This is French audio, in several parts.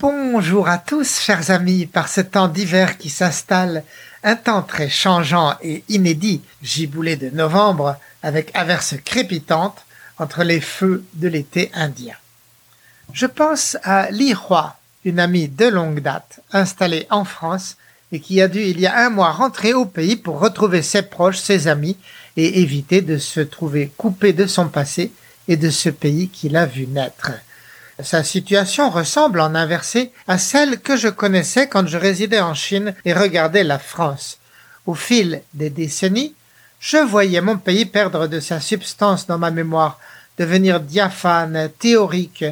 Bonjour à tous, chers amis, par ce temps d'hiver qui s'installe, un temps très changeant et inédit, giboulé de novembre, avec averses crépitantes entre les feux de l'été indien. Je pense à Li Hua, une amie de longue date, installée en France et qui a dû il y a un mois rentrer au pays pour retrouver ses proches, ses amis et éviter de se trouver coupée de son passé et de ce pays qu'il a vu naître. Sa situation ressemble en inversé à celle que je connaissais quand je résidais en Chine et regardais la France. Au fil des décennies, je voyais mon pays perdre de sa substance dans ma mémoire, devenir diaphane, théorique,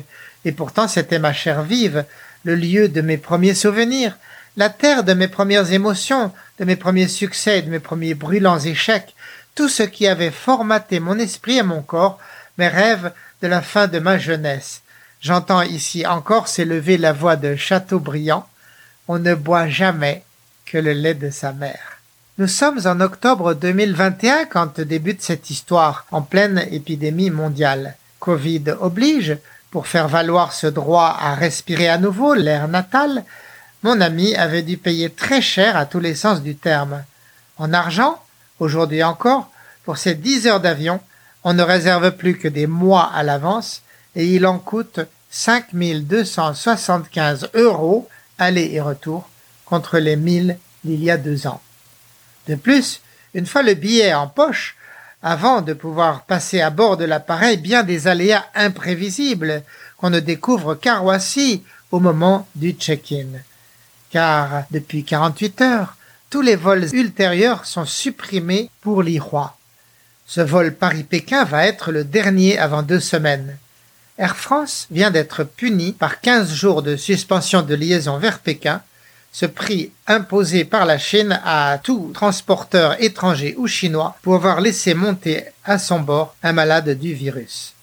et pourtant c'était ma chair vive, le lieu de mes premiers souvenirs, la terre de mes premières émotions, de mes premiers succès, de mes premiers brûlants échecs, tout ce qui avait formaté mon esprit et mon corps, mes rêves de la fin de ma jeunesse. J'entends ici encore s'élever la voix de Chateaubriand. On ne boit jamais que le lait de sa mère. Nous sommes en octobre 2021 quand débute cette histoire en pleine épidémie mondiale. Covid oblige, pour faire valoir ce droit à respirer à nouveau l'air natal, mon ami avait dû payer très cher à tous les sens du terme. En argent, aujourd'hui encore, pour ces dix heures d'avion, on ne réserve plus que des mois à l'avance et il en coûte 5275 euros aller et retour contre les 1000 d'il y a deux ans. De plus, une fois le billet en poche, avant de pouvoir passer à bord de l'appareil, bien des aléas imprévisibles qu'on ne découvre qu'à Roissy au moment du check-in. Car depuis 48 heures, tous les vols ultérieurs sont supprimés pour l'Irois. Ce vol Paris-Pékin va être le dernier avant deux semaines. Air France vient d'être puni par 15 jours de suspension de liaison vers Pékin, ce prix imposé par la Chine à tout transporteur étranger ou chinois pour avoir laissé monter à son bord un malade du virus.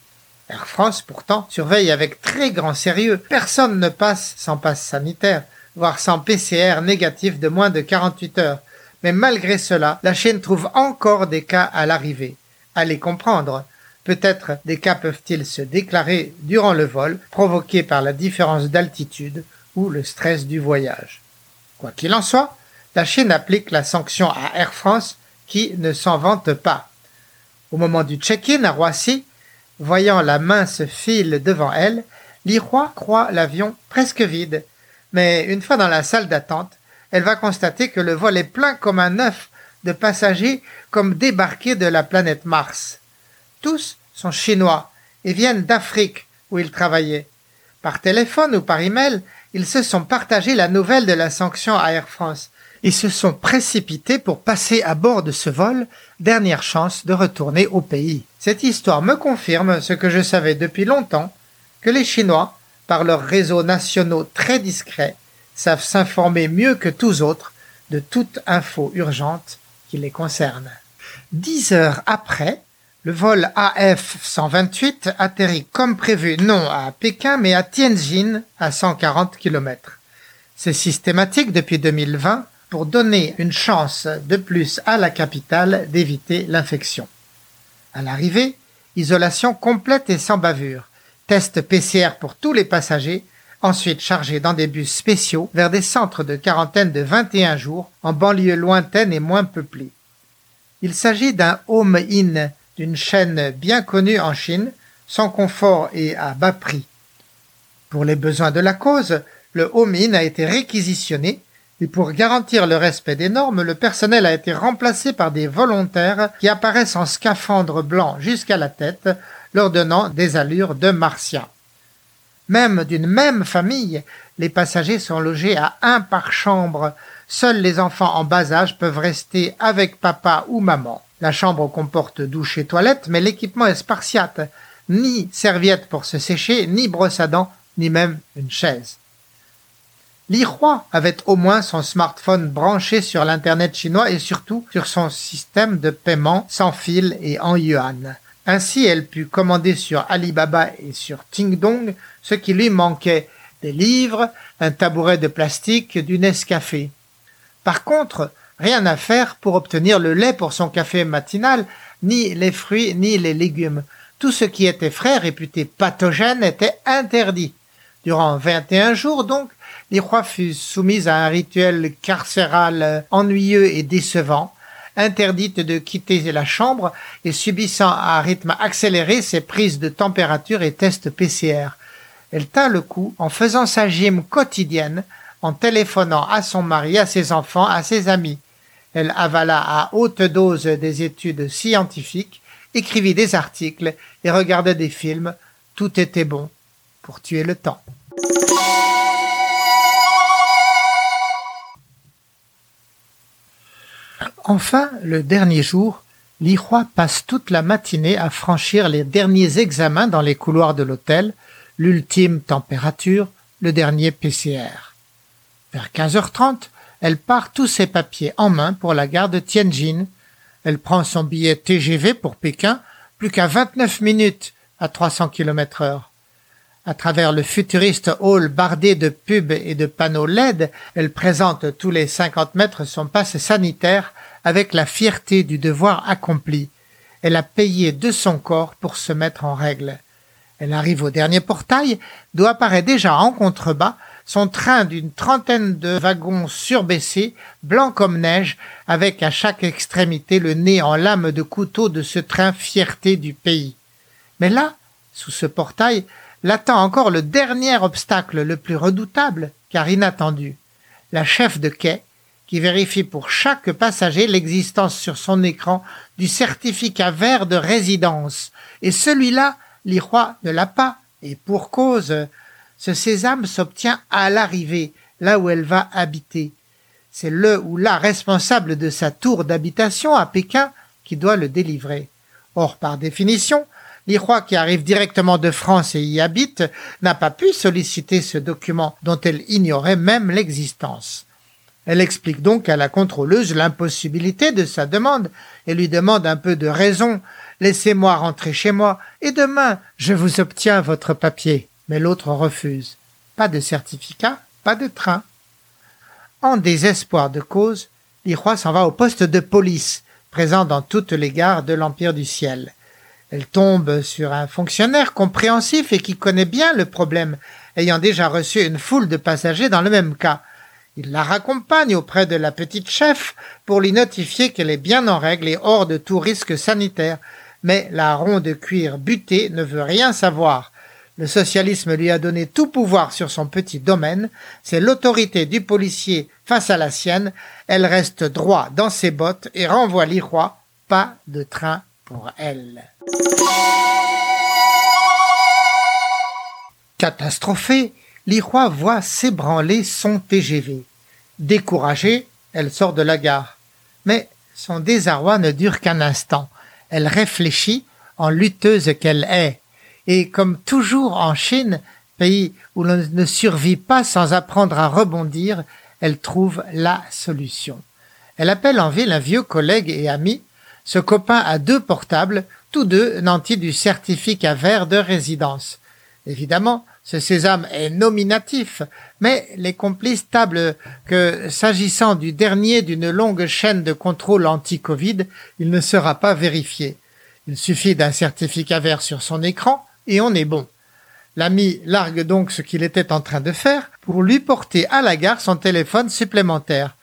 Air France, pourtant, surveille avec très grand sérieux. Personne ne passe sans passe sanitaire, voire sans PCR négatif de moins de 48 heures. Mais malgré cela, la Chine trouve encore des cas à l'arrivée. Allez comprendre. Peut-être des cas peuvent-ils se déclarer durant le vol, provoqués par la différence d'altitude ou le stress du voyage. Quoi qu'il en soit, la Chine applique la sanction à Air France qui ne s'en vante pas. Au moment du check-in à Roissy, voyant la mince file devant elle, l'Irois croit l'avion presque vide. Mais une fois dans la salle d'attente, elle va constater que le vol est plein comme un œuf de passagers comme débarqués de la planète Mars. Tous sont chinois et viennent d'Afrique où ils travaillaient. Par téléphone ou par email, ils se sont partagés la nouvelle de la sanction à Air France. Ils se sont précipités pour passer à bord de ce vol, dernière chance de retourner au pays. Cette histoire me confirme ce que je savais depuis longtemps, que les Chinois, par leurs réseaux nationaux très discrets, savent s'informer mieux que tous autres de toute info urgente qui les concerne. Dix heures après, le vol AF-128 atterrit comme prévu non à Pékin mais à Tianjin à 140 km. C'est systématique depuis 2020 pour donner une chance de plus à la capitale d'éviter l'infection. À l'arrivée, isolation complète et sans bavure, test PCR pour tous les passagers, ensuite chargés dans des bus spéciaux vers des centres de quarantaine de 21 jours en banlieue lointaine et moins peuplée. Il s'agit d'un home-in d'une chaîne bien connue en Chine, sans confort et à bas prix. Pour les besoins de la cause, le Homin a été réquisitionné et pour garantir le respect des normes, le personnel a été remplacé par des volontaires qui apparaissent en scaphandre blanc jusqu'à la tête, leur donnant des allures de martiens. Même d'une même famille, les passagers sont logés à un par chambre. Seuls les enfants en bas âge peuvent rester avec papa ou maman. La chambre comporte douche et toilette, mais l'équipement est spartiate. Ni serviette pour se sécher, ni brosse à dents, ni même une chaise. L'Irois avait au moins son smartphone branché sur l'Internet chinois et surtout sur son système de paiement sans fil et en yuan. Ainsi, elle put commander sur Alibaba et sur Tingdong ce qui lui manquait, des livres, un tabouret de plastique, du Nescafé. Par contre, rien à faire pour obtenir le lait pour son café matinal, ni les fruits, ni les légumes. Tout ce qui était frais, réputé pathogène, était interdit. Durant 21 jours, donc, l'Irois fut soumise à un rituel carcéral ennuyeux et décevant, interdite de quitter la chambre et subissant à rythme accéléré ses prises de température et tests PCR. Elle tint le coup en faisant sa gym quotidienne, en téléphonant à son mari, à ses enfants, à ses amis. Elle avala à haute dose des études scientifiques, écrivit des articles et regardait des films. Tout était bon pour tuer le temps. Enfin, le dernier jour, l'Irois passe toute la matinée à franchir les derniers examens dans les couloirs de l'hôtel, l'ultime température, le dernier PCR. Vers 15h30, elle part tous ses papiers en main pour la gare de Tianjin. Elle prend son billet TGV pour Pékin, plus qu'à 29 minutes à 300 km heure. À travers le futuriste hall bardé de pubs et de panneaux LED, elle présente tous les 50 mètres son passe sanitaire avec la fierté du devoir accompli. Elle a payé de son corps pour se mettre en règle. Elle arrive au dernier portail, d'où apparaît déjà en contrebas son train d'une trentaine de wagons surbaissés, blancs comme neige, avec à chaque extrémité le nez en lame de couteau de ce train fierté du pays. Mais là, sous ce portail, l'attend encore le dernier obstacle le plus redoutable, car inattendu. La chef de quai, qui vérifie pour chaque passager l'existence sur son écran du certificat vert de résidence. Et celui-là, l'Irois ne l'a pas, et pour cause. Ce sésame s'obtient à l'arrivée, là où elle va habiter. C'est le ou la responsable de sa tour d'habitation à Pékin qui doit le délivrer. Or, par définition, l'Irois qui arrive directement de France et y habite n'a pas pu solliciter ce document dont elle ignorait même l'existence. Elle explique donc à la contrôleuse l'impossibilité de sa demande et lui demande un peu de raison. Laissez-moi rentrer chez moi et demain je vous obtiens votre papier. Mais l'autre refuse. Pas de certificat, pas de train. En désespoir de cause, l'Irois s'en va au poste de police, présent dans toutes les gares de l'Empire du Ciel. Elle tombe sur un fonctionnaire compréhensif et qui connaît bien le problème, ayant déjà reçu une foule de passagers dans le même cas. Il la raccompagne auprès de la petite chef pour lui notifier qu'elle est bien en règle et hors de tout risque sanitaire. Mais la ronde de cuir butée ne veut rien savoir. Le socialisme lui a donné tout pouvoir sur son petit domaine. C'est l'autorité du policier face à la sienne. Elle reste droit dans ses bottes et renvoie l'Irois. Pas de train pour elle. Catastrophée, l'Irois voit s'ébranler son TGV. Découragée, elle sort de la gare. Mais son désarroi ne dure qu'un instant. Elle réfléchit en lutteuse qu'elle est. Et comme toujours en Chine, pays où l'on ne survit pas sans apprendre à rebondir, elle trouve la solution. Elle appelle en ville un vieux collègue et ami. Ce copain a deux portables, tous deux nantis du certificat vert de résidence. Évidemment, ce sésame est nominatif, mais les complices tablent que, s'agissant du dernier d'une longue chaîne de contrôle anti-Covid, il ne sera pas vérifié. Il suffit d'un certificat vert sur son écran et on est bon. L'ami largue donc ce qu'il était en train de faire pour lui porter à la gare son téléphone supplémentaire.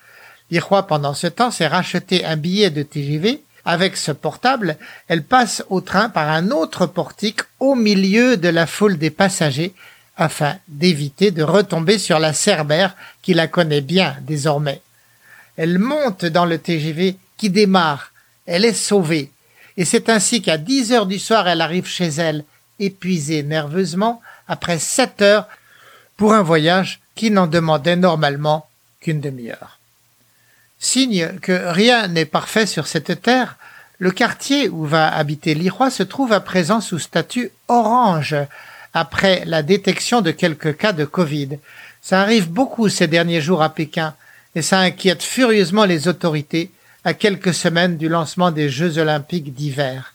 L'Irois, pendant ce temps, s'est racheté un billet de TGV avec ce portable, elle passe au train par un autre portique au milieu de la foule des passagers afin d'éviter de retomber sur la Cerbère qui la connaît bien désormais. Elle monte dans le TGV qui démarre. Elle est sauvée. Et c'est ainsi qu'à dix heures du soir, elle arrive chez elle, épuisée nerveusement, après sept heures, pour un voyage qui n'en demandait normalement qu'une demi-heure. Signe que rien n'est parfait sur cette terre, le quartier où va habiter l'Irois se trouve à présent sous statut orange, après la détection de quelques cas de Covid. Ça arrive beaucoup ces derniers jours à Pékin, et ça inquiète furieusement les autorités à quelques semaines du lancement des Jeux olympiques d'hiver.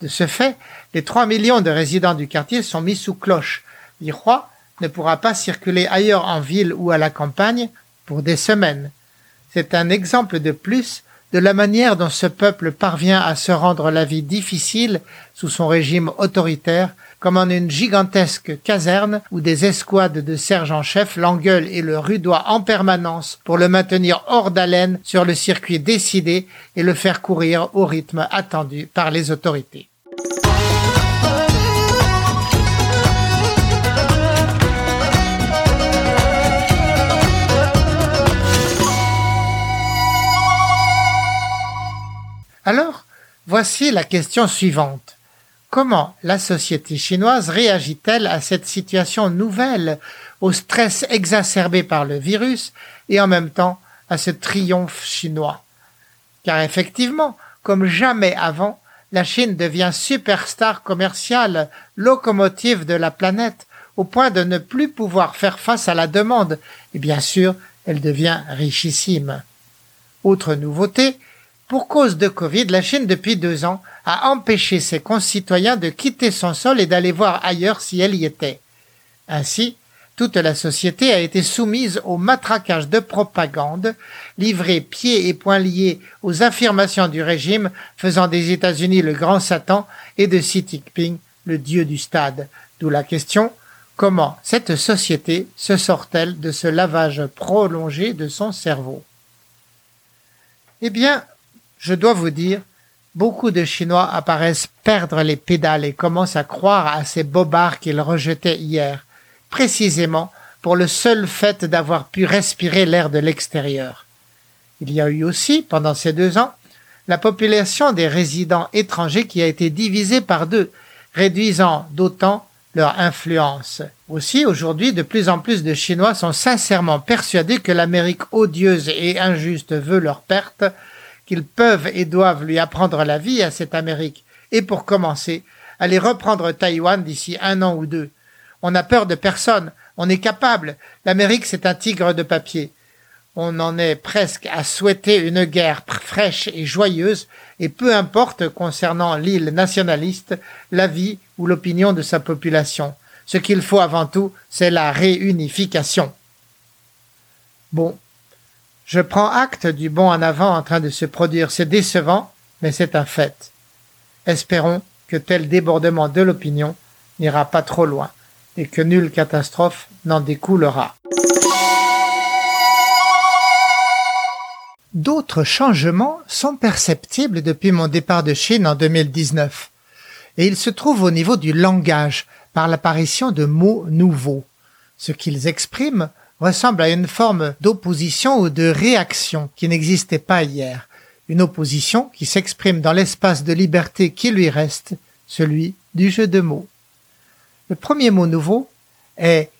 De ce fait, les 3 millions de résidents du quartier sont mis sous cloche. L'Irois ne pourra pas circuler ailleurs en ville ou à la campagne pour des semaines. C'est un exemple de plus de la manière dont ce peuple parvient à se rendre la vie difficile sous son régime autoritaire, comme en une gigantesque caserne où des escouades de sergents-chefs l'engueulent et le rudoient en permanence pour le maintenir hors d'haleine sur le circuit décidé et le faire courir au rythme attendu par les autorités. Alors, voici la question suivante. Comment la société chinoise réagit-elle à cette situation nouvelle, au stress exacerbé par le virus et en même temps à ce triomphe chinois? Car effectivement, comme jamais avant, la Chine devient superstar commerciale, locomotive de la planète, au point de ne plus pouvoir faire face à la demande, et bien sûr, elle devient richissime. Autre nouveauté, pour cause de Covid, la Chine, depuis deux ans, a empêché ses concitoyens de quitter son sol et d'aller voir ailleurs si elle y était. Ainsi, toute la société a été soumise au matraquage de propagande, livré pieds et poings liés aux affirmations du régime faisant des États-Unis le grand Satan et de Xi Jinping le dieu du stade. D'où la question, comment cette société se sort-elle de ce lavage prolongé de son cerveau? Eh bien, je dois vous dire, beaucoup de Chinois apparaissent perdre les pédales et commencent à croire à ces bobards qu'ils rejetaient hier, précisément pour le seul fait d'avoir pu respirer l'air de l'extérieur. Il y a eu aussi, pendant ces deux ans, la population des résidents étrangers qui a été divisée par deux, réduisant d'autant leur influence. Aussi, aujourd'hui, de plus en plus de Chinois sont sincèrement persuadés que l'Amérique odieuse et injuste veut leur perte, qu'ils peuvent et doivent lui apprendre la vie à cette Amérique, et pour commencer, aller reprendre Taïwan d'ici un an ou deux. On n'a peur de personne, on est capable. L'Amérique, c'est un tigre de papier. On en est presque à souhaiter une guerre fraîche et joyeuse, et peu importe concernant l'île nationaliste, la vie ou l'opinion de sa population. Ce qu'il faut avant tout, c'est la réunification. Bon, je prends acte du bon en avant en train de se produire. C'est décevant, mais c'est un fait. Espérons que tel débordement de l'opinion n'ira pas trop loin et que nulle catastrophe n'en découlera. D'autres changements sont perceptibles depuis mon départ de Chine en 2019, et ils se trouvent au niveau du langage par l'apparition de mots nouveaux. Ce qu'ils expriment ressemble à une forme d'opposition ou de réaction qui n'existait pas hier, une opposition qui s'exprime dans l'espace de liberté qui lui reste, celui du jeu de mots. Le premier mot nouveau est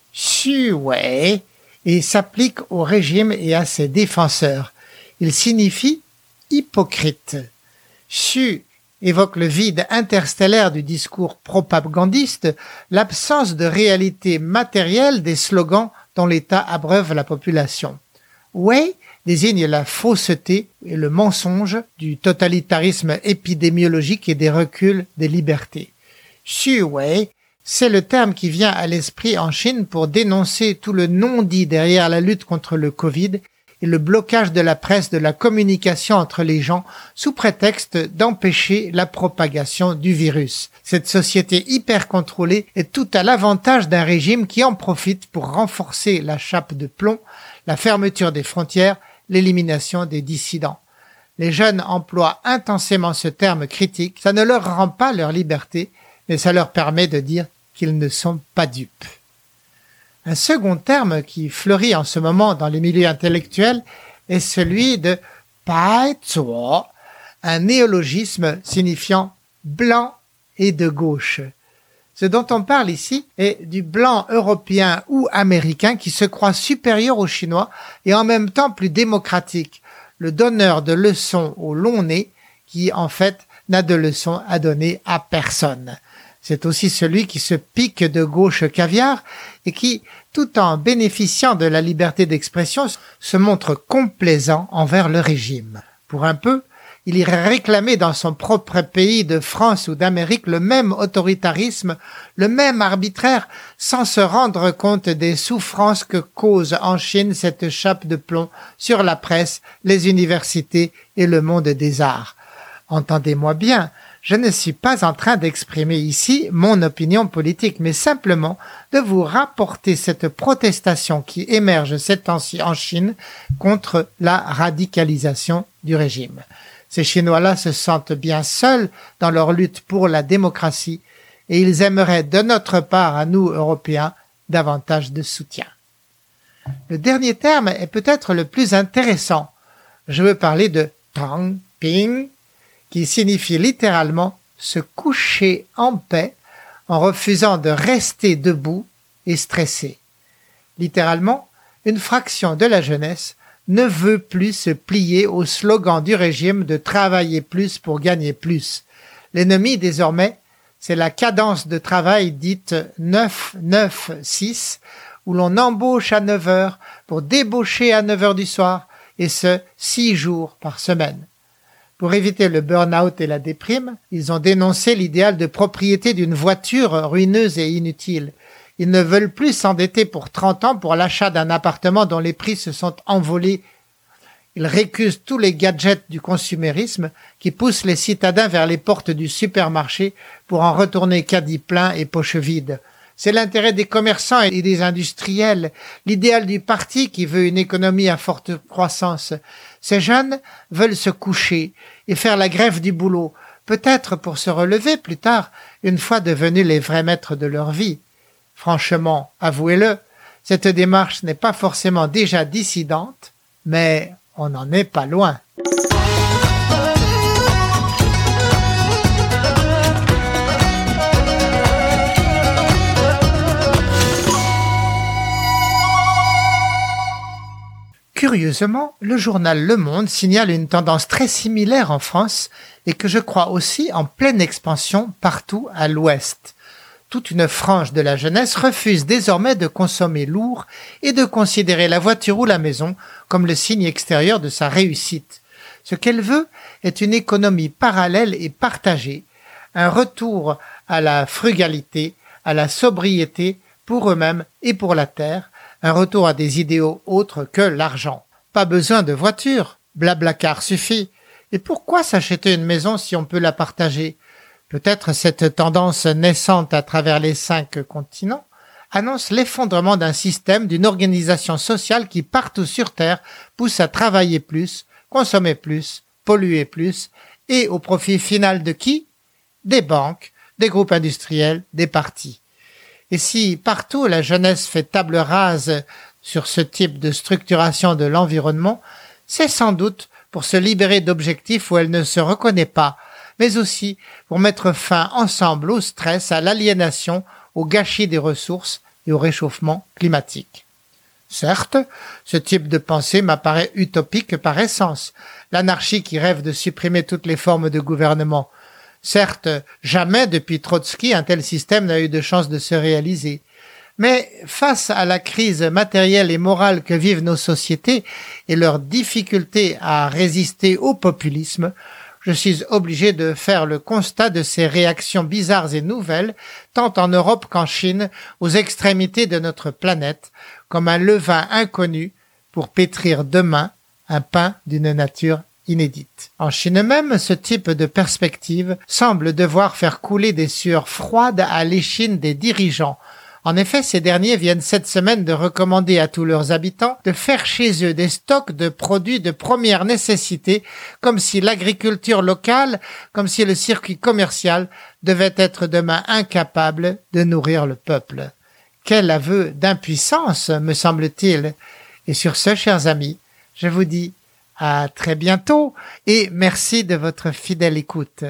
Wei et s'applique au régime et à ses défenseurs. Il signifie hypocrite. Xu évoque le vide interstellaire du discours propagandiste, l'absence de réalité matérielle des slogans l'État abreuve la population. Wei désigne la fausseté et le mensonge du totalitarisme épidémiologique et des reculs des libertés. Xu Wei, c'est le terme qui vient à l'esprit en Chine pour dénoncer tout le non-dit derrière la lutte contre le Covid et le blocage de la presse de la communication entre les gens sous prétexte d'empêcher la propagation du virus. Cette société hyper contrôlée est tout à l'avantage d'un régime qui en profite pour renforcer la chape de plomb, la fermeture des frontières, l'élimination des dissidents. Les jeunes emploient intensément ce terme critique, ça ne leur rend pas leur liberté, mais ça leur permet de dire qu'ils ne sont pas dupes. Un second terme qui fleurit en ce moment dans les milieux intellectuels est celui de Zuo, un néologisme signifiant blanc et de gauche. Ce dont on parle ici est du blanc européen ou américain qui se croit supérieur aux Chinois et en même temps plus démocratique, le donneur de leçons au long nez qui en fait n'a de leçons à donner à personne. C'est aussi celui qui se pique de gauche caviar et qui, tout en bénéficiant de la liberté d'expression, se montre complaisant envers le régime. Pour un peu, il irait réclamer dans son propre pays de France ou d'Amérique le même autoritarisme, le même arbitraire, sans se rendre compte des souffrances que cause en Chine cette chape de plomb sur la presse, les universités et le monde des arts. Entendez-moi bien, je ne suis pas en train d'exprimer ici mon opinion politique, mais simplement de vous rapporter cette protestation qui émerge ces temps-ci en Chine contre la radicalisation du régime. Ces Chinois-là se sentent bien seuls dans leur lutte pour la démocratie et ils aimeraient de notre part à nous, Européens, davantage de soutien. Le dernier terme est peut-être le plus intéressant. Je veux parler de Tang Ping, qui signifie littéralement se coucher en paix en refusant de rester debout et stressé. Littéralement, une fraction de la jeunesse ne veut plus se plier au slogan du régime de travailler plus pour gagner plus. L'ennemi désormais, c'est la cadence de travail dite 9-9-6, où l'on embauche à 9 heures pour débaucher à 9 heures du soir, et ce, six jours par semaine. Pour éviter le burn-out et la déprime, ils ont dénoncé l'idéal de propriété d'une voiture ruineuse et inutile. Ils ne veulent plus s'endetter pour 30 ans pour l'achat d'un appartement dont les prix se sont envolés. Ils récusent tous les gadgets du consumérisme qui poussent les citadins vers les portes du supermarché pour en retourner caddie plein et poche vide. C'est l'intérêt des commerçants et des industriels, l'idéal du parti qui veut une économie à forte croissance. Ces jeunes veulent se coucher et faire la grève du boulot, peut-être pour se relever plus tard, une fois devenus les vrais maîtres de leur vie. Franchement, avouez-le, cette démarche n'est pas forcément déjà dissidente, mais on n'en est pas loin. Curieusement, le journal Le Monde signale une tendance très similaire en France et que je crois aussi en pleine expansion partout à l'ouest. Toute une frange de la jeunesse refuse désormais de consommer lourd et de considérer la voiture ou la maison comme le signe extérieur de sa réussite. Ce qu'elle veut est une économie parallèle et partagée, un retour à la frugalité, à la sobriété pour eux-mêmes et pour la terre, un retour à des idéaux autres que l'argent. Pas besoin de voiture, blablacar suffit. Et pourquoi s'acheter une maison si on peut la partager? Peut-être cette tendance naissante à travers les cinq continents annonce l'effondrement d'un système, d'une organisation sociale qui partout sur Terre pousse à travailler plus, consommer plus, polluer plus, et au profit final de qui? Des banques, des groupes industriels, des partis. Et si partout la jeunesse fait table rase sur ce type de structuration de l'environnement, c'est sans doute pour se libérer d'objectifs où elle ne se reconnaît pas, mais aussi pour mettre fin ensemble au stress, à l'aliénation, au gâchis des ressources et au réchauffement climatique. Certes, ce type de pensée m'apparaît utopique par essence, l'anarchie qui rêve de supprimer toutes les formes de gouvernement, Certes, jamais depuis Trotsky un tel système n'a eu de chance de se réaliser. Mais face à la crise matérielle et morale que vivent nos sociétés et leur difficulté à résister au populisme, je suis obligé de faire le constat de ces réactions bizarres et nouvelles, tant en Europe qu'en Chine, aux extrémités de notre planète, comme un levain inconnu pour pétrir demain un pain d'une nature inédite. En Chine même, ce type de perspective semble devoir faire couler des sueurs froides à l'échine des dirigeants. En effet, ces derniers viennent cette semaine de recommander à tous leurs habitants de faire chez eux des stocks de produits de première nécessité, comme si l'agriculture locale, comme si le circuit commercial devait être demain incapable de nourrir le peuple. Quel aveu d'impuissance, me semble-t-il. Et sur ce, chers amis, je vous dis à très bientôt et merci de votre fidèle écoute.